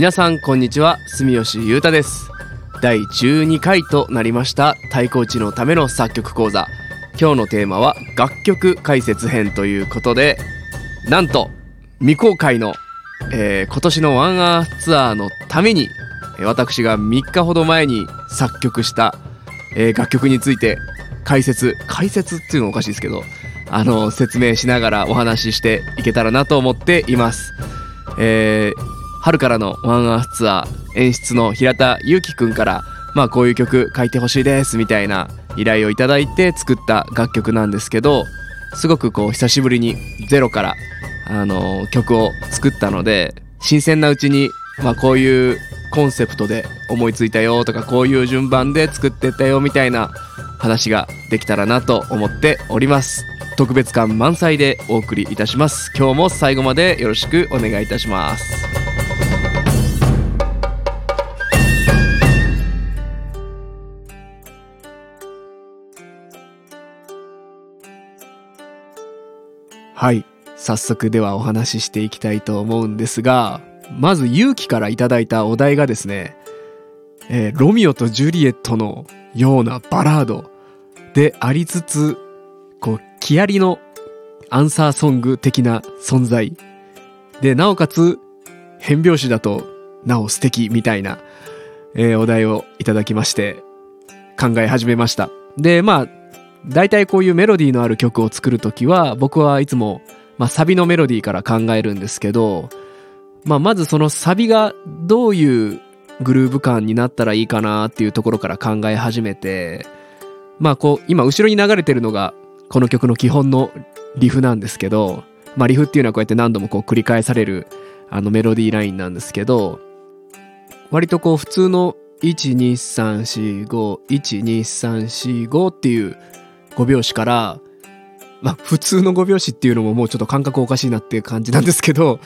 皆さんこんにちは。住吉裕太です。第12回となりました。太鼓打ちのための作曲講座。今日のテーマは楽曲解説編ということでなんと未公開の、えー今年のワンアーツアーのために私が3日ほど前に作曲した、えー楽曲について解説解説っていうのおかしいですけどあの説明しながらお話ししていけたらなと思っています、えー春からのワンアースツアー演出の平田祐希くんからまあこういう曲書いてほしいですみたいな依頼をいただいて作った楽曲なんですけどすごくこう久しぶりにゼロからあの曲を作ったので新鮮なうちにまあこういうコンセプトで思いついたよとかこういう順番で作ってったよみたいな話ができたらなと思っております。特別感満載でお送りいたします。今日も最後までよろしくお願いいたします。はい。早速ではお話ししていきたいと思うんですがまず勇気からいただいたお題がですね、えーロミオとジュリエットのようなバラードでありつつこう木りのアンサーソング的な存在でなおかつ変拍子だとなお素敵みたいな、えーお題をいただきまして考え始めました。でまあ大体こういうメロディーのある曲を作るときは僕はいつも、まあ、サビのメロディーから考えるんですけど、まあ、まずそのサビがどういうグルーヴ感になったらいいかなっていうところから考え始めてまあこう今後ろに流れてるのがこの曲の基本のリフなんですけど、まあ、リフっていうのはこうやって何度もこう繰り返されるあのメロディーラインなんですけど割とこう普通の123451234 5っていう5拍子から、まあ普通の5拍子っていうのももうちょっと感覚おかしいなっていう感じなんですけど、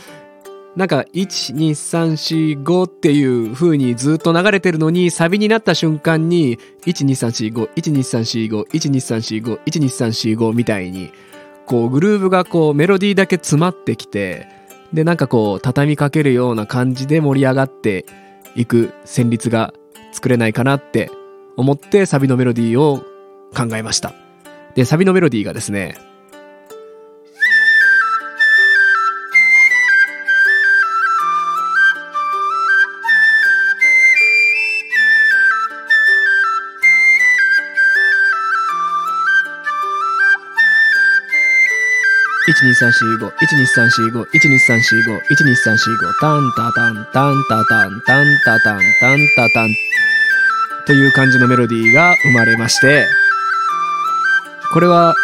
なんか12345っていう風にずっと流れてるのにサビになった瞬間に12345、12345、12345、12345みたいにこうグルーヴがこうメロディーだけ詰まってきてでなんかこう畳みかけるような感じで盛り上がっていく旋律が作れないかなって思ってサビのメロディーを考えました。で、サビのメロディーがですね、12345、12345、12345、12345、タンタタン、タンタタン、タンタタン、タンタタン、という感じのメロディーが生まれまして、これは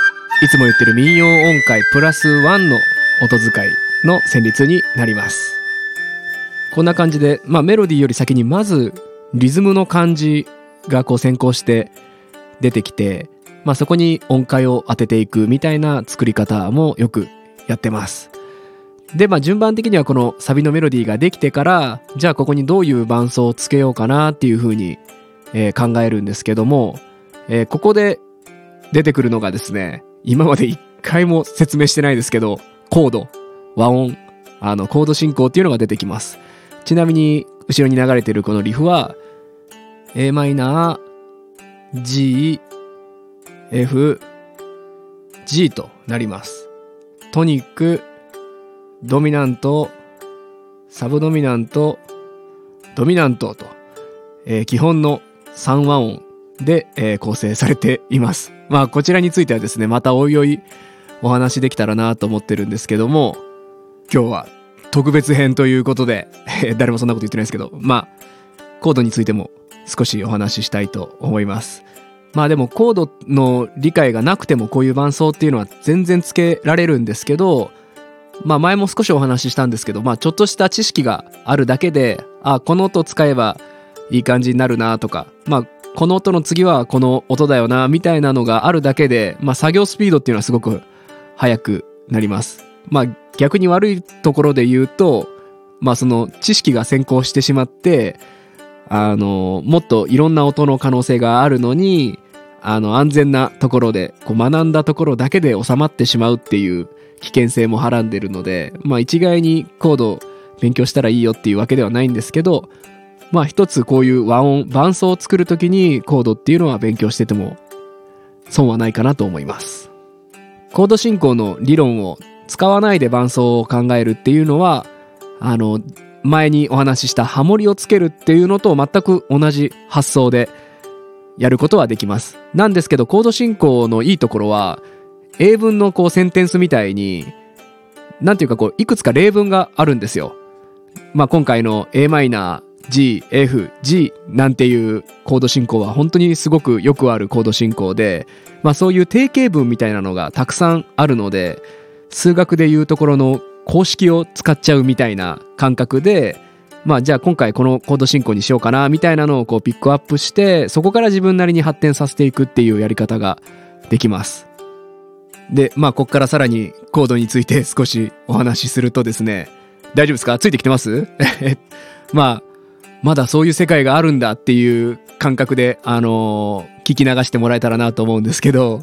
いつも言ってる民謡音階プラスワンの音使いの旋律になります。こんな感じで、まあメロディーより先にまずリズムの感じがこう先行して出てきて、まあそこに音階を当てていくみたいな作り方もよくやってます。で、まあ順番的にはこのサビのメロディーができてから、じゃあここにどういう伴奏をつけようかなっていう風に、えー考えるんですけども、えーここで出てくるのがですね、今まで一回も説明してないですけど、コード、和音、あの、コード進行っていうのが出てきます。ちなみに、後ろに流れてるこのリフは、A マイナー、G、F、G となります。トニック、ドミナント、サブドミナント、ドミナントと、えー基本の3和音で、えー構成されています。まあこちらについてはですね、またおいおいお話できたらなと思ってるんですけども、今日は特別編ということで、誰もそんなこと言ってないですけど、まあコードについても少しお話ししたいと思います。まあでもコードの理解がなくてもこういう伴奏っていうのは全然つけられるんですけど、まあ前も少しお話ししたんですけど、まあちょっとした知識があるだけで、あ、この音使えばいい感じになるなとか、まあこの音の次はこの音だよなみたいなのがあるだけで、まあ作業スピードっていうのはすごく速くなります。まあ逆に悪いところで言うと、まあその知識が先行してしまって、あの、もっといろんな音の可能性があるのに、あの、安全なところで、こう学んだところだけで収まってしまうっていう危険性もはらんでるので、まあ一概にコード勉強したらいいよっていうわけではないんですけど、まあ一つこういう和音、伴奏を作るときにコードっていうのは勉強してても損はないかなと思います。コード進行の理論を使わないで伴奏を考えるっていうのは、あの、前にお話ししたハモリをつけるっていうのと全く同じ発想でやることはできます。なんですけど、コード進行のいいところは、英文のこうセンテンスみたいに、なんていうかこう、いくつか例文があるんですよ。まあ今回の a マイナー G、F、G なんていうコード進行は本当にすごくよくあるコード進行で、まあそういう定型文みたいなのがたくさんあるので、数学でいうところの公式を使っちゃうみたいな感覚で、まあじゃあ今回このコード進行にしようかなみたいなのをこうピックアップして、そこから自分なりに発展させていくっていうやり方ができます。で、まあここからさらにコードについて少しお話しするとですね、大丈夫ですか？ついてきてます？まあまだそういう世界があるんだっていう感覚で、あのー、聞き流してもらえたらなと思うんですけど、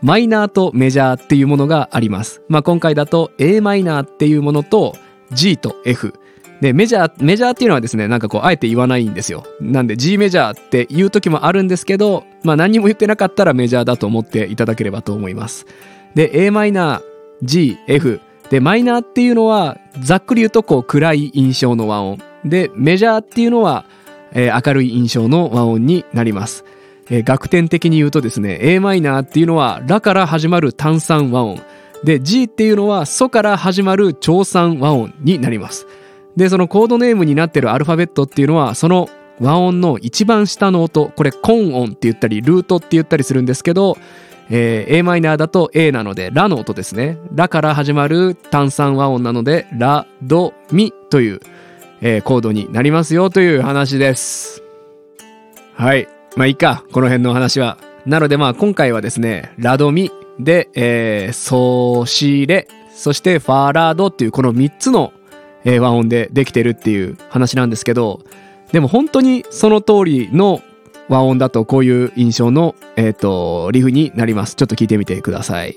マイナーとメジャーっていうものがあります。まあ、今回だと a マイナーっていうものと G と F。で、メジャー、メジャーっていうのはですね、なんかこう、あえて言わないんですよ。なんで G メジャーって言う時もあるんですけど、まあ何にも言ってなかったらメジャーだと思っていただければと思います。で、a マイナー、G、F。で、マイナーっていうのは、ざっくり言うとこう、暗い印象の和音。で、メジャーっていうのは、えー、明るい印象の和音になります。えー、楽天的に言うとですね、a マイナーっていうのは、ラから始まる単三和音。で、G っていうのは、ソから始まる長三和音になります。で、そのコードネームになってるアルファベットっていうのは、その和音の一番下の音、これ、コン音って言ったり、ルートって言ったりするんですけど、えー、a マイナーだと A なので、ラの音ですね。ラから始まる単三和音なので、ラ、ド、ミという、えー、コードになりますよという話です。はい。まあいいか、この辺の話は。なのでまあ今回はですね、ラドミで、えー、ソシレ、そしてファーラードっていうこの3つの、え、和音でできてるっていう話なんですけど、でも本当にその通りの和音だとこういう印象の、えっ、ー、と、リフになります。ちょっと聞いてみてください。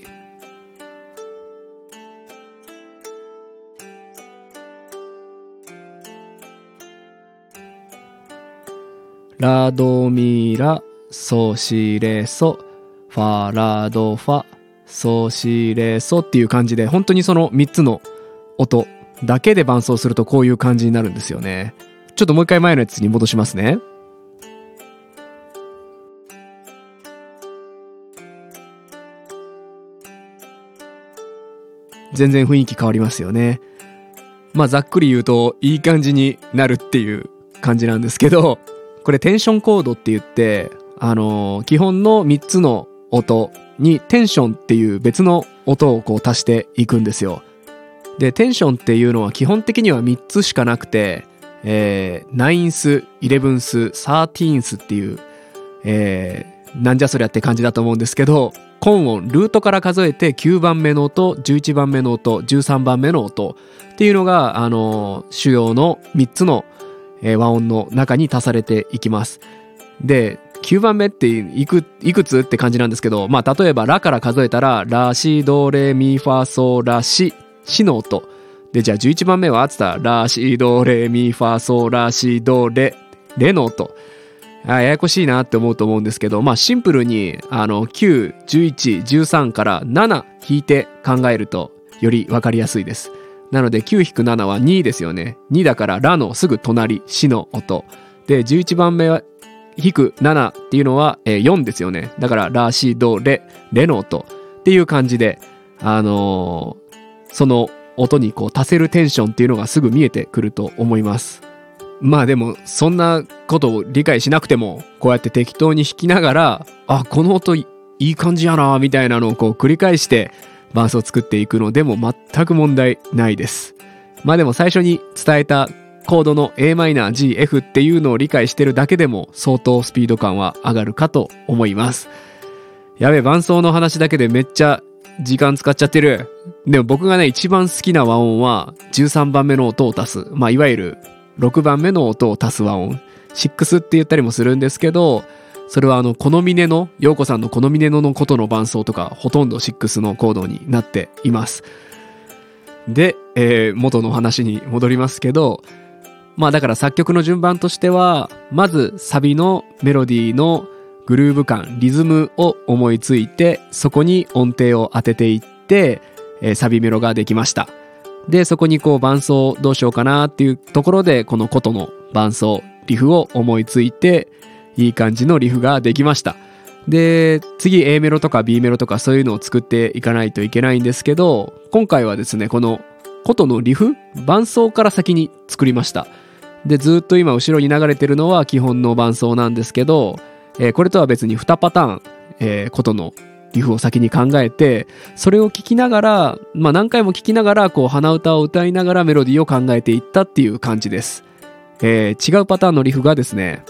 ラドミラ、ソシレソ、ファラドファ、ソシレソっていう感じで、本当にその3つの音だけで伴奏するとこういう感じになるんですよね。ちょっともう一回前のやつに戻しますね。全然雰囲気変わりますよね。まあざっくり言うといい感じになるっていう感じなんですけど、これテンションコードって言って、あのー、基本の3つの音にテンションっていう別の音をこう足していくんですよ。で、テンションっていうのは基本的には3つしかなくて、えー、ナインス、イレブンス、サーティーンスっていう、えー、なんじゃそりゃって感じだと思うんですけど、コン音、ルートから数えて9番目の音、11番目の音、13番目の音っていうのが、あのー、主要の3つの音えー、和音の中に足されていきます。で、9番目っていく、いくつって感じなんですけど、まあ、例えば、ラから数えたら、ラ、シ、ド、レ、ミ、ファ、ソ、ラ、シ、シの音。で、じゃあ11番目はつったら、ラ、シ、ド、レ、ミ、ファ、ソ、ラ、シ、ド、レ、レの音。あややこしいなって思うと思うんですけど、まあシンプルに、あの、9、11、13から7引いて考えると、よりわかりやすいです。なので9-7は2ですよね。2だからラのすぐ隣、シの音。で、11番目は引く7っていうのは、え、4ですよね。だからラ、シ、ド、レ、レの音っていう感じで、あのー、その音にこう足せるテンションっていうのがすぐ見えてくると思います。まあでも、そんなことを理解しなくても、こうやって適当に弾きながら、あ、この音いい感じやな、みたいなのをこう繰り返して、バースを作っていくのでも全く問題ないです。まあでも最初に伝えたコードの a マイナー G、F っていうのを理解してるだけでも相当スピード感は上がるかと思います。やべ、伴奏の話だけでめっちゃ時間使っちゃってる。でも僕がね、一番好きな和音は13番目の音を足す。まあいわゆる6番目の音を足す和音。6って言ったりもするんですけど、それはあの、このミネの、陽子さんのこのミネののことの伴奏とか、ほとんど6のコードになっています。で、えー元の話に戻りますけど、まあだから作曲の順番としては、まずサビのメロディーのグルーヴ感、リズムを思いついて、そこに音程を当てていって、えーサビメロができました。で、そこにこう伴奏どうしようかなっていうところで、この琴の伴奏、リフを思いついて、いい感じのリフができました。で、次 A メロとか B メロとかそういうのを作っていかないといけないんですけど、今回はですね、この琴のリフ、伴奏から先に作りました。で、ずっと今後ろに流れてるのは基本の伴奏なんですけど、えーこれとは別に2パターン、えー琴のリフを先に考えて、それを聞きながら、まあ何回も聞きながら、こう鼻歌を歌いながらメロディーを考えていったっていう感じです。えー違うパターンのリフがですね、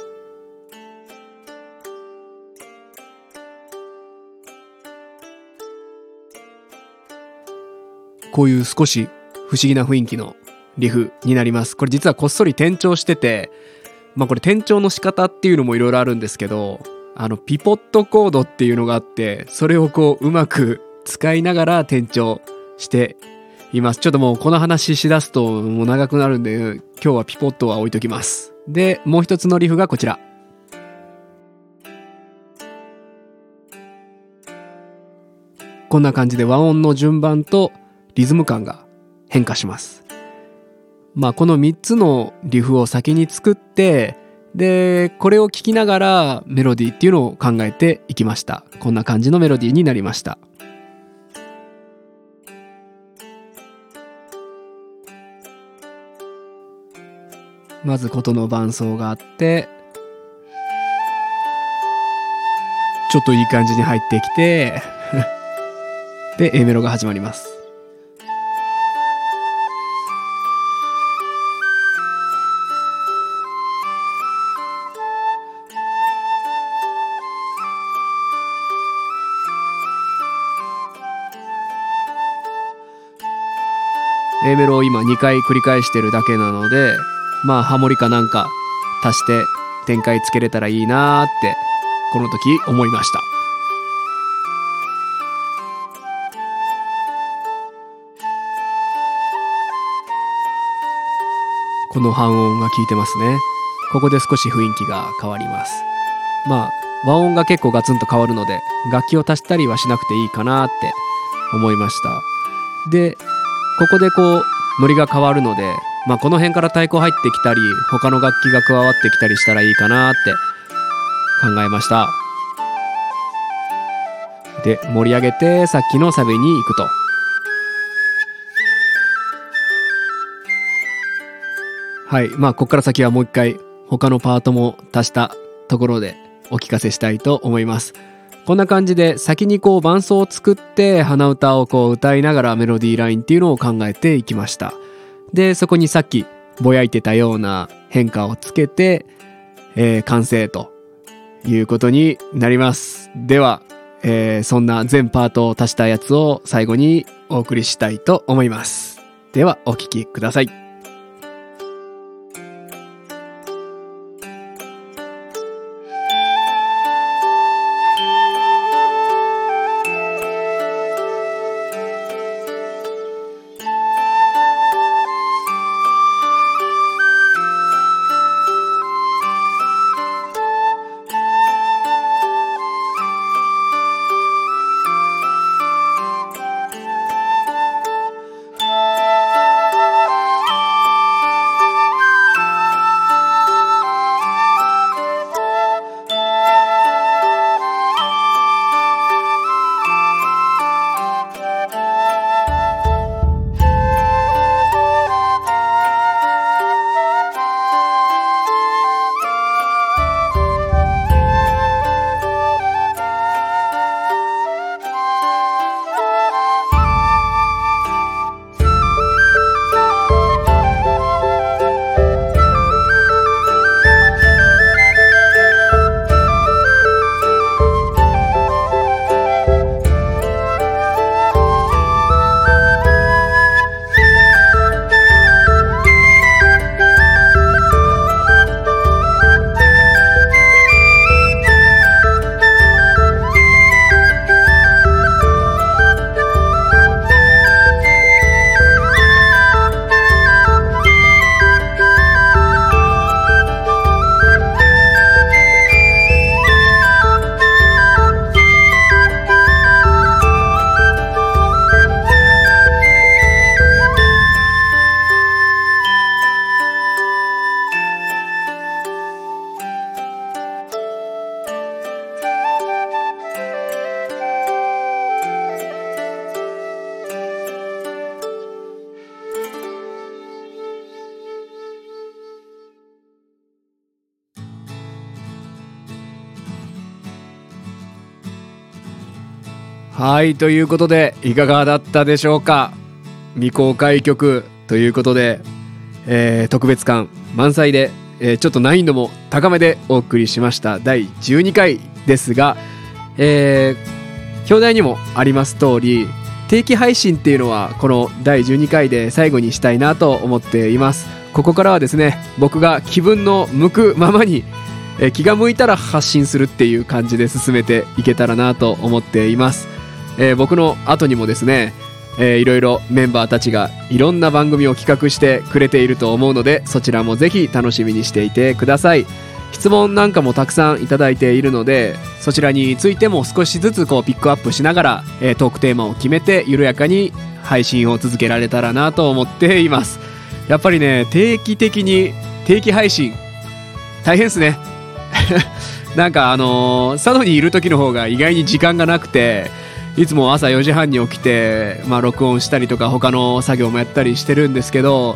こういう少し不思議な雰囲気のリフになります。これ実はこっそり転調してて、まあこれ転調の仕方っていうのもいろいろあるんですけど、あのピポットコードっていうのがあって、それをこううまく使いながら転調しています。ちょっともうこの話しだすともう長くなるんで、今日はピポットは置いときます。で、もう一つのリフがこちら。こんな感じで和音の順番とリズム感が変化します。まあこの3つのリフを先に作ってでこれを聴きながらメロディーっていうのを考えていきました。こんな感じのメロディーになりました。まず琴の伴奏があってちょっといい感じに入ってきて で A メロが始まります。A メロを今2回繰り返してるだけなのでまあハモリかなんか足して展開つけれたらいいなーってこの時思いました。この半音が効いてますね。ここで少し雰囲気が変わります。まあ和音が結構ガツンと変わるので楽器を足したりはしなくていいかなって思いました。でここでこうノリが変わるので、まあ、この辺から太鼓入ってきたり他の楽器が加わってきたりしたらいいかなって考えました。で盛り上げてさっきのサビに行くと。はいまあここから先はもう一回他のパートも足したところでお聞かせしたいと思います。こんな感じで先にこう伴奏を作って鼻歌をこう歌いながらメロディーラインっていうのを考えていきました。でそこにさっきぼやいてたような変化をつけて、えー完成ということになります。では、えーそんな全パートを足したやつを最後にお送りしたいと思います。ではお聴きください。はいということでいかがだったでしょうか？未公開曲ということで、えー、特別感満載で、えー、ちょっと難易度も高めでお送りしました。第12回ですが、えー、表題にもあります通り定期配信っていうのはこの第12回で最後にしたいなと思っています。ここからはですね僕が気分の向くままにえ気が向いたら発信するっていう感じで進めていけたらなと思っています、えー、僕の後にもですね、えー、いろいろメンバーたちがいろんな番組を企画してくれていると思うのでそちらもぜひ楽しみにしていてください。質問なんかもたくさんいただいているのでそちらについても少しずつこうピックアップしながら、えー、トークテーマを決めて緩やかに配信を続けられたらなと思っています。やっぱりね定期的に定期配信大変ですね。なんかあのー、佐渡にいる時の方が意外に時間がなくていつも朝4時半に起きて、まあ、録音したりとか他の作業もやったりしてるんですけど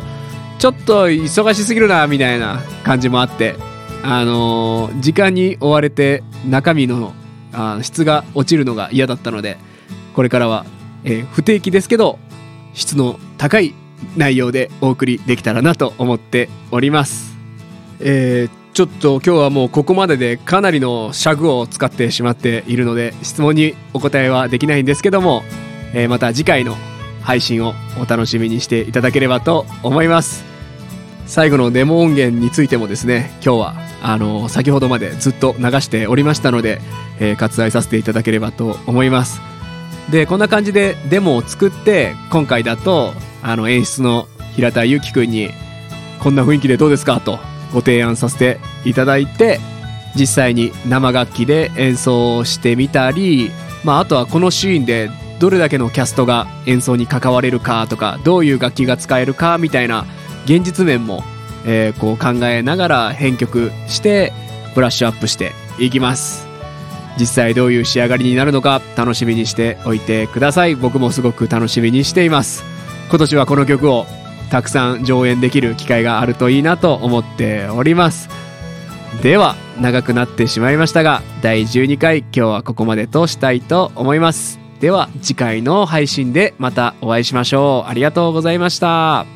ちょっと忙しすぎるなみたいな感じもあってあのー、時間に追われて中身のあ質が落ちるのが嫌だったのでこれからは、えー、不定期ですけど質の高い内容でお送りできたらなと思っております。えーちょっと今日はもうここまででかなりの尺を使ってしまっているので質問にお答えはできないんですけども、えー、また次回の配信をお楽しみにしていただければと思います。最後のデモ音源についてもですね今日はあの先ほどまでずっと流しておりましたので、えー、割愛させていただければと思います。でこんな感じでデモを作って今回だとあの演出の平田祐希君にこんな雰囲気でどうですか？とご提案させていただいて実際に生楽器で演奏してみたり、まあ、あとはこのシーンでどれだけのキャストが演奏に関われるかとかどういう楽器が使えるかみたいな現実面も、えー、こう考えながら編曲してブラッシュアップしていきます。実際どういう仕上がりになるのか楽しみにしておいてください。僕もすごく楽しみにしています。今年はこの曲をたくさん上演できる機会があるといいなと思っております。では長くなってしまいましたが第12回今日はここまでとしたいと思います。では次回の配信でまたお会いしましょう。ありがとうございました。